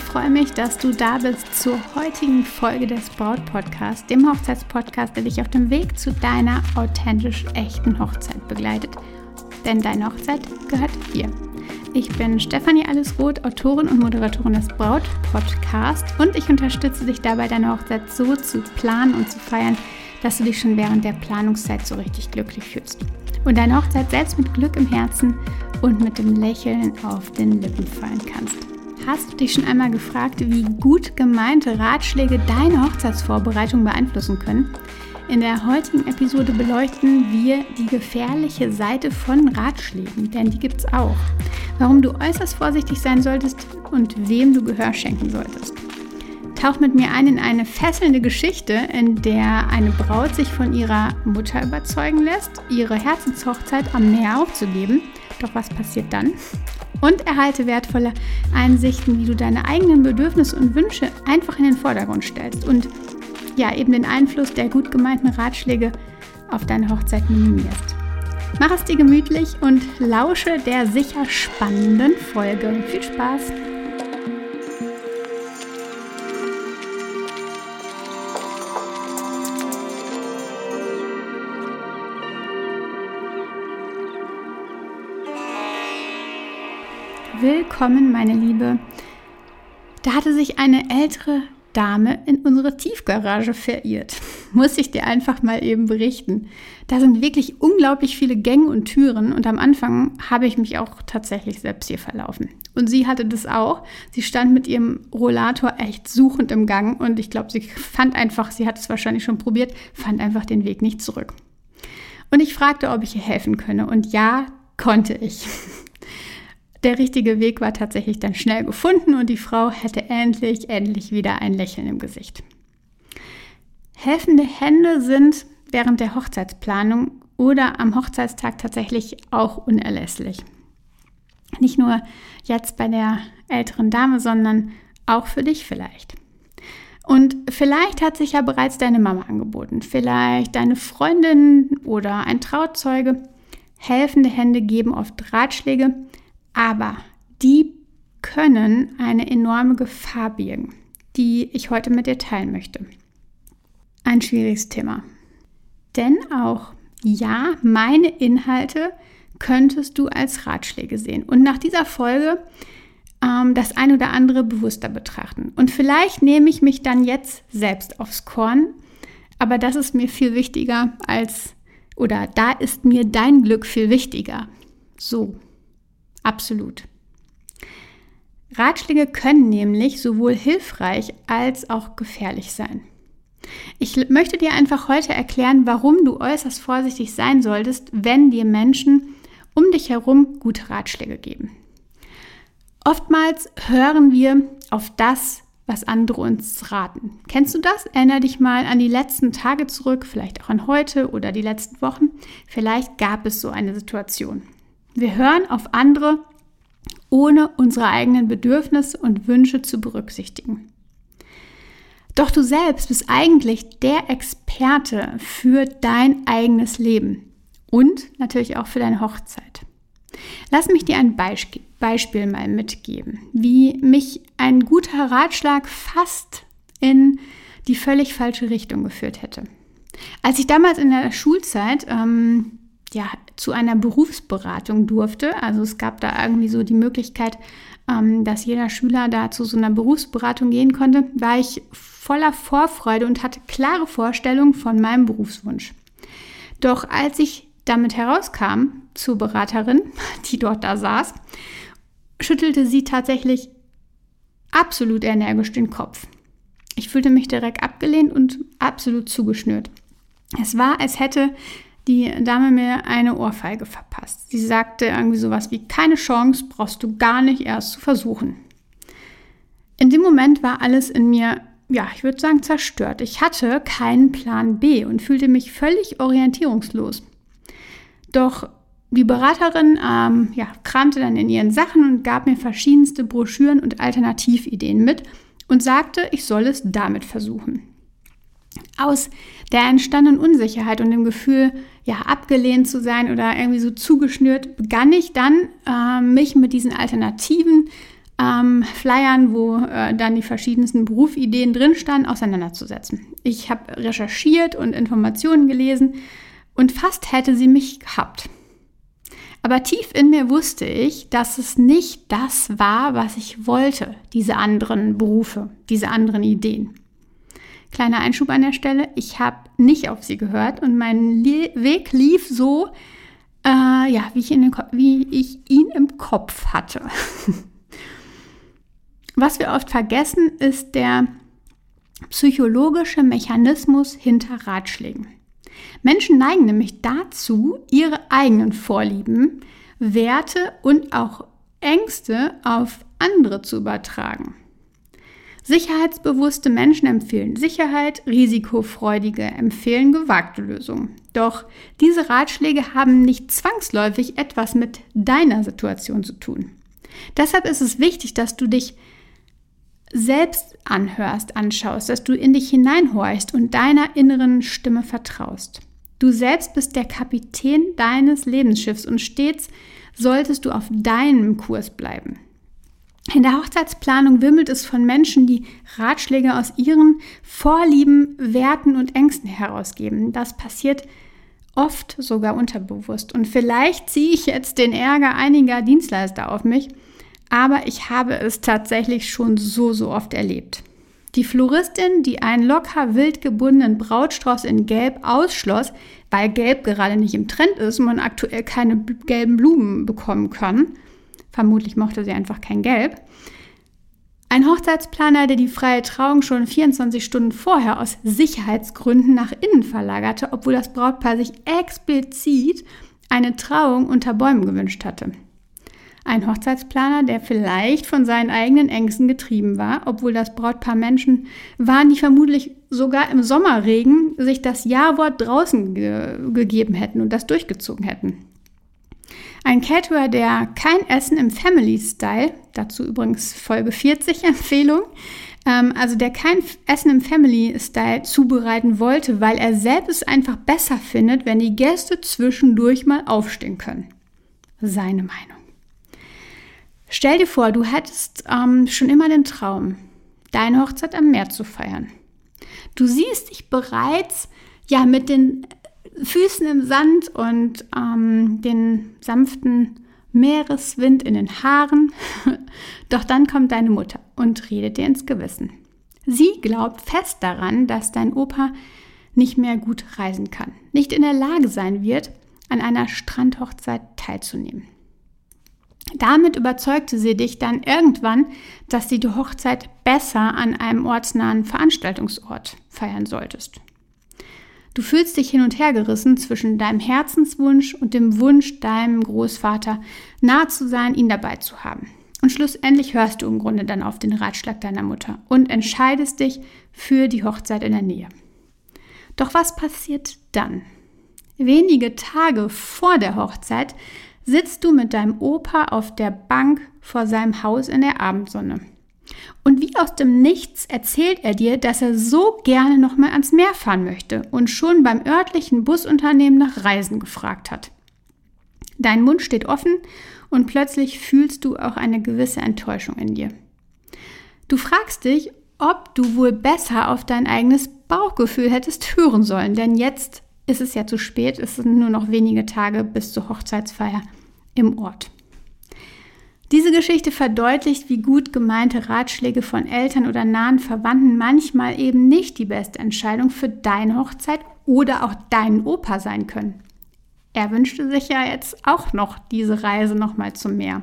freue mich, dass du da bist zur heutigen Folge des Braut Podcast, dem Hochzeitspodcast, der dich auf dem Weg zu deiner authentisch echten Hochzeit begleitet. Denn deine Hochzeit gehört dir. Ich bin Stefanie Allesroth, Autorin und Moderatorin des Braut Podcast und ich unterstütze dich dabei, deine Hochzeit so zu planen und zu feiern, dass du dich schon während der Planungszeit so richtig glücklich fühlst. Und deine Hochzeit selbst mit Glück im Herzen und mit dem Lächeln auf den Lippen feiern kannst. Hast du dich schon einmal gefragt, wie gut gemeinte Ratschläge deine Hochzeitsvorbereitung beeinflussen können? In der heutigen Episode beleuchten wir die gefährliche Seite von Ratschlägen, denn die gibt es auch. Warum du äußerst vorsichtig sein solltest und wem du Gehör schenken solltest. Tauch mit mir ein in eine fesselnde Geschichte, in der eine Braut sich von ihrer Mutter überzeugen lässt, ihre Herzenshochzeit am Meer aufzugeben. Doch was passiert dann? Und erhalte wertvolle Einsichten, wie du deine eigenen Bedürfnisse und Wünsche einfach in den Vordergrund stellst und ja, eben den Einfluss der gut gemeinten Ratschläge auf deine Hochzeit minimierst. Mach es dir gemütlich und lausche der sicher spannenden Folge. Viel Spaß! Willkommen, meine Liebe. Da hatte sich eine ältere Dame in unsere Tiefgarage verirrt. Muss ich dir einfach mal eben berichten. Da sind wirklich unglaublich viele Gänge und Türen und am Anfang habe ich mich auch tatsächlich selbst hier verlaufen. Und sie hatte das auch. Sie stand mit ihrem Rollator echt suchend im Gang und ich glaube, sie fand einfach, sie hat es wahrscheinlich schon probiert, fand einfach den Weg nicht zurück. Und ich fragte, ob ich ihr helfen könne und ja, konnte ich. Der richtige Weg war tatsächlich dann schnell gefunden und die Frau hätte endlich, endlich wieder ein Lächeln im Gesicht. Helfende Hände sind während der Hochzeitsplanung oder am Hochzeitstag tatsächlich auch unerlässlich. Nicht nur jetzt bei der älteren Dame, sondern auch für dich vielleicht. Und vielleicht hat sich ja bereits deine Mama angeboten, vielleicht deine Freundin oder ein Trauzeuge. Helfende Hände geben oft Ratschläge, aber die können eine enorme Gefahr birgen, die ich heute mit dir teilen möchte. Ein schwieriges Thema. Denn auch, ja, meine Inhalte könntest du als Ratschläge sehen. Und nach dieser Folge ähm, das ein oder andere bewusster betrachten. Und vielleicht nehme ich mich dann jetzt selbst aufs Korn, aber das ist mir viel wichtiger als, oder da ist mir dein Glück viel wichtiger. So, Absolut. Ratschläge können nämlich sowohl hilfreich als auch gefährlich sein. Ich möchte dir einfach heute erklären, warum du äußerst vorsichtig sein solltest, wenn dir Menschen um dich herum gute Ratschläge geben. Oftmals hören wir auf das, was andere uns raten. Kennst du das? Erinner dich mal an die letzten Tage zurück, vielleicht auch an heute oder die letzten Wochen. Vielleicht gab es so eine Situation. Wir hören auf andere, ohne unsere eigenen Bedürfnisse und Wünsche zu berücksichtigen. Doch du selbst bist eigentlich der Experte für dein eigenes Leben und natürlich auch für deine Hochzeit. Lass mich dir ein Beispiel mal mitgeben, wie mich ein guter Ratschlag fast in die völlig falsche Richtung geführt hätte. Als ich damals in der Schulzeit ähm, ja, zu einer Berufsberatung durfte. Also es gab da irgendwie so die Möglichkeit, ähm, dass jeder Schüler da zu so einer Berufsberatung gehen konnte, war ich voller Vorfreude und hatte klare Vorstellungen von meinem Berufswunsch. Doch als ich damit herauskam zur Beraterin, die dort da saß, schüttelte sie tatsächlich absolut energisch den Kopf. Ich fühlte mich direkt abgelehnt und absolut zugeschnürt. Es war, als hätte die Dame mir eine Ohrfeige verpasst. Sie sagte irgendwie sowas wie, keine Chance, brauchst du gar nicht erst zu versuchen. In dem Moment war alles in mir, ja, ich würde sagen, zerstört. Ich hatte keinen Plan B und fühlte mich völlig orientierungslos. Doch Die Beraterin ähm, ja, kramte dann in ihren Sachen und gab mir verschiedenste Broschüren und Alternativideen mit und sagte, ich soll es damit versuchen. Aus der entstandenen Unsicherheit und dem Gefühl, ja, abgelehnt zu sein oder irgendwie so zugeschnürt, begann ich dann, äh, mich mit diesen alternativen ähm, Flyern, wo äh, dann die verschiedensten Berufideen drin standen, auseinanderzusetzen. Ich habe recherchiert und Informationen gelesen und fast hätte sie mich gehabt. Aber tief in mir wusste ich, dass es nicht das war, was ich wollte, diese anderen Berufe, diese anderen Ideen. Kleiner Einschub an der Stelle, ich habe nicht auf sie gehört und mein Le Weg lief so, äh, ja, wie ich, wie ich ihn im Kopf hatte. Was wir oft vergessen, ist der psychologische Mechanismus hinter Ratschlägen. Menschen neigen nämlich dazu, ihre eigenen Vorlieben, Werte und auch Ängste auf andere zu übertragen. Sicherheitsbewusste Menschen empfehlen Sicherheit, risikofreudige empfehlen gewagte Lösungen. Doch diese Ratschläge haben nicht zwangsläufig etwas mit deiner Situation zu tun. Deshalb ist es wichtig, dass du dich selbst anhörst, anschaust, dass du in dich hineinhorchst und deiner inneren Stimme vertraust. Du selbst bist der Kapitän deines Lebensschiffs und stets solltest du auf deinem Kurs bleiben. In der Hochzeitsplanung wimmelt es von Menschen, die Ratschläge aus ihren Vorlieben, Werten und Ängsten herausgeben. Das passiert oft sogar unterbewusst. Und vielleicht ziehe ich jetzt den Ärger einiger Dienstleister auf mich, aber ich habe es tatsächlich schon so, so oft erlebt. Die Floristin, die einen locker wild gebundenen Brautstrauß in Gelb ausschloss, weil Gelb gerade nicht im Trend ist und man aktuell keine gelben Blumen bekommen kann, vermutlich mochte sie einfach kein Gelb, ein Hochzeitsplaner, der die freie Trauung schon 24 Stunden vorher aus Sicherheitsgründen nach innen verlagerte, obwohl das Brautpaar sich explizit eine Trauung unter Bäumen gewünscht hatte. Ein Hochzeitsplaner, der vielleicht von seinen eigenen Ängsten getrieben war, obwohl das Brautpaar Menschen waren, die vermutlich sogar im Sommerregen sich das Ja-Wort draußen ge gegeben hätten und das durchgezogen hätten. Ein Caterer, der kein Essen im Family Style, dazu übrigens Folge 40 Empfehlung, ähm, also der kein Essen im Family Style zubereiten wollte, weil er selbst es einfach besser findet, wenn die Gäste zwischendurch mal aufstehen können. Seine Meinung. Stell dir vor, du hättest ähm, schon immer den Traum, deine Hochzeit am Meer zu feiern. Du siehst dich bereits ja mit den Füßen im Sand und ähm, den sanften Meereswind in den Haaren. Doch dann kommt deine Mutter und redet dir ins Gewissen. Sie glaubt fest daran, dass dein Opa nicht mehr gut reisen kann, nicht in der Lage sein wird, an einer Strandhochzeit teilzunehmen. Damit überzeugte sie dich dann irgendwann, dass du die Hochzeit besser an einem ortsnahen Veranstaltungsort feiern solltest. Du fühlst dich hin und her gerissen zwischen deinem Herzenswunsch und dem Wunsch, deinem Großvater nahe zu sein, ihn dabei zu haben. Und schlussendlich hörst du im Grunde dann auf den Ratschlag deiner Mutter und entscheidest dich für die Hochzeit in der Nähe. Doch was passiert dann? Wenige Tage vor der Hochzeit sitzt du mit deinem Opa auf der Bank vor seinem Haus in der Abendsonne. Und wie aus dem Nichts erzählt er dir, dass er so gerne nochmal ans Meer fahren möchte und schon beim örtlichen Busunternehmen nach Reisen gefragt hat. Dein Mund steht offen und plötzlich fühlst du auch eine gewisse Enttäuschung in dir. Du fragst dich, ob du wohl besser auf dein eigenes Bauchgefühl hättest hören sollen, denn jetzt ist es ja zu spät, es sind nur noch wenige Tage bis zur Hochzeitsfeier im Ort. Diese Geschichte verdeutlicht, wie gut gemeinte Ratschläge von Eltern oder nahen Verwandten manchmal eben nicht die beste Entscheidung für deine Hochzeit oder auch deinen Opa sein können. Er wünschte sich ja jetzt auch noch diese Reise nochmal zum Meer.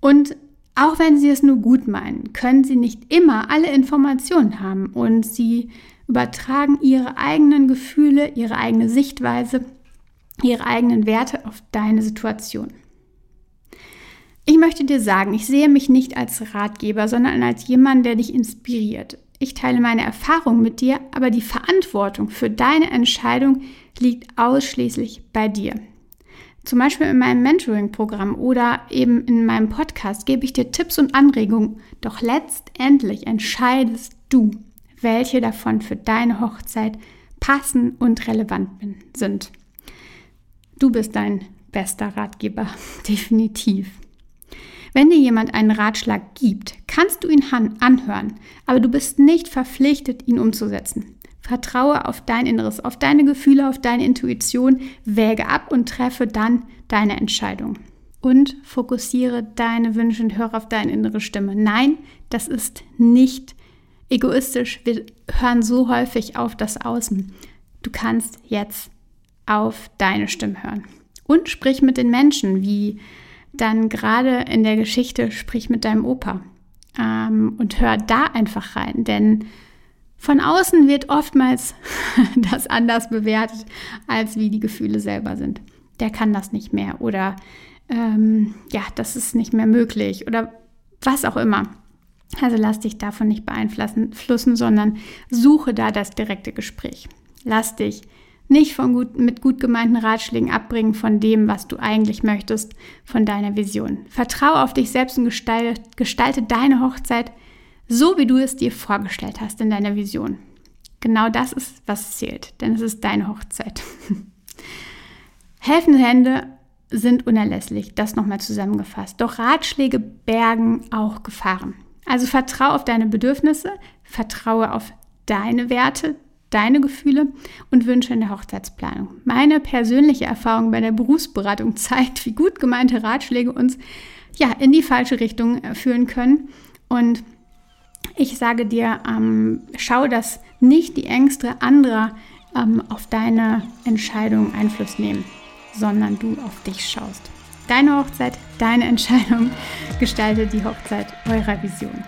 Und auch wenn sie es nur gut meinen, können sie nicht immer alle Informationen haben und sie übertragen ihre eigenen Gefühle, ihre eigene Sichtweise, ihre eigenen Werte auf deine Situation. Ich möchte dir sagen, ich sehe mich nicht als Ratgeber, sondern als jemand, der dich inspiriert. Ich teile meine Erfahrungen mit dir, aber die Verantwortung für deine Entscheidung liegt ausschließlich bei dir. Zum Beispiel in meinem Mentoring-Programm oder eben in meinem Podcast gebe ich dir Tipps und Anregungen. Doch letztendlich entscheidest du, welche davon für deine Hochzeit passen und relevant sind. Du bist dein bester Ratgeber, definitiv. Wenn dir jemand einen Ratschlag gibt, kannst du ihn anhören, aber du bist nicht verpflichtet, ihn umzusetzen. Vertraue auf dein Inneres, auf deine Gefühle, auf deine Intuition, wäge ab und treffe dann deine Entscheidung. Und fokussiere deine Wünsche und höre auf deine innere Stimme. Nein, das ist nicht egoistisch. Wir hören so häufig auf das Außen. Du kannst jetzt auf deine Stimme hören. Und sprich mit den Menschen, wie dann gerade in der Geschichte, sprich mit deinem Opa. Ähm, und hör da einfach rein, denn von außen wird oftmals das anders bewertet, als wie die Gefühle selber sind. Der kann das nicht mehr oder ähm, ja, das ist nicht mehr möglich oder was auch immer. Also lass dich davon nicht beeinflussen, sondern suche da das direkte Gespräch. Lass dich nicht von gut, mit gut gemeinten Ratschlägen abbringen von dem, was du eigentlich möchtest, von deiner Vision. Vertraue auf dich selbst und gestalte, gestalte deine Hochzeit so, wie du es dir vorgestellt hast in deiner Vision. Genau das ist, was zählt, denn es ist deine Hochzeit. Helfende Hände sind unerlässlich, das nochmal zusammengefasst. Doch Ratschläge bergen auch Gefahren. Also vertraue auf deine Bedürfnisse, vertraue auf deine Werte, deine Gefühle und Wünsche in der Hochzeitsplanung. Meine persönliche Erfahrung bei der Berufsberatung zeigt, wie gut gemeinte Ratschläge uns ja in die falsche Richtung äh, führen können. Und ich sage dir, ähm, schau, dass nicht die Ängste anderer ähm, auf deine Entscheidung Einfluss nehmen, sondern du auf dich schaust. Deine Hochzeit, deine Entscheidung gestaltet die Hochzeit eurer Vision.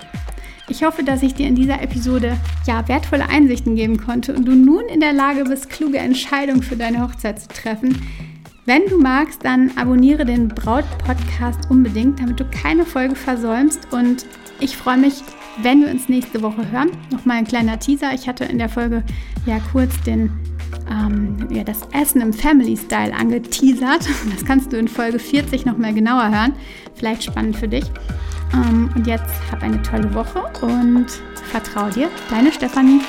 Ich hoffe, dass ich dir in dieser Episode ja wertvolle Einsichten geben konnte und du nun in der Lage bist, kluge Entscheidungen für deine Hochzeit zu treffen. Wenn du magst, dann abonniere den Braut-Podcast unbedingt, damit du keine Folge versäumst. Und ich freue mich, wenn wir uns nächste Woche hören. Nochmal ein kleiner Teaser. Ich hatte in der Folge ja kurz den ähm, ja, das Essen im Family Style angeteasert. Das kannst du in Folge 40 nochmal genauer hören. Vielleicht spannend für dich. Ähm, und jetzt hab eine tolle Woche und vertraue dir, deine Stefanie.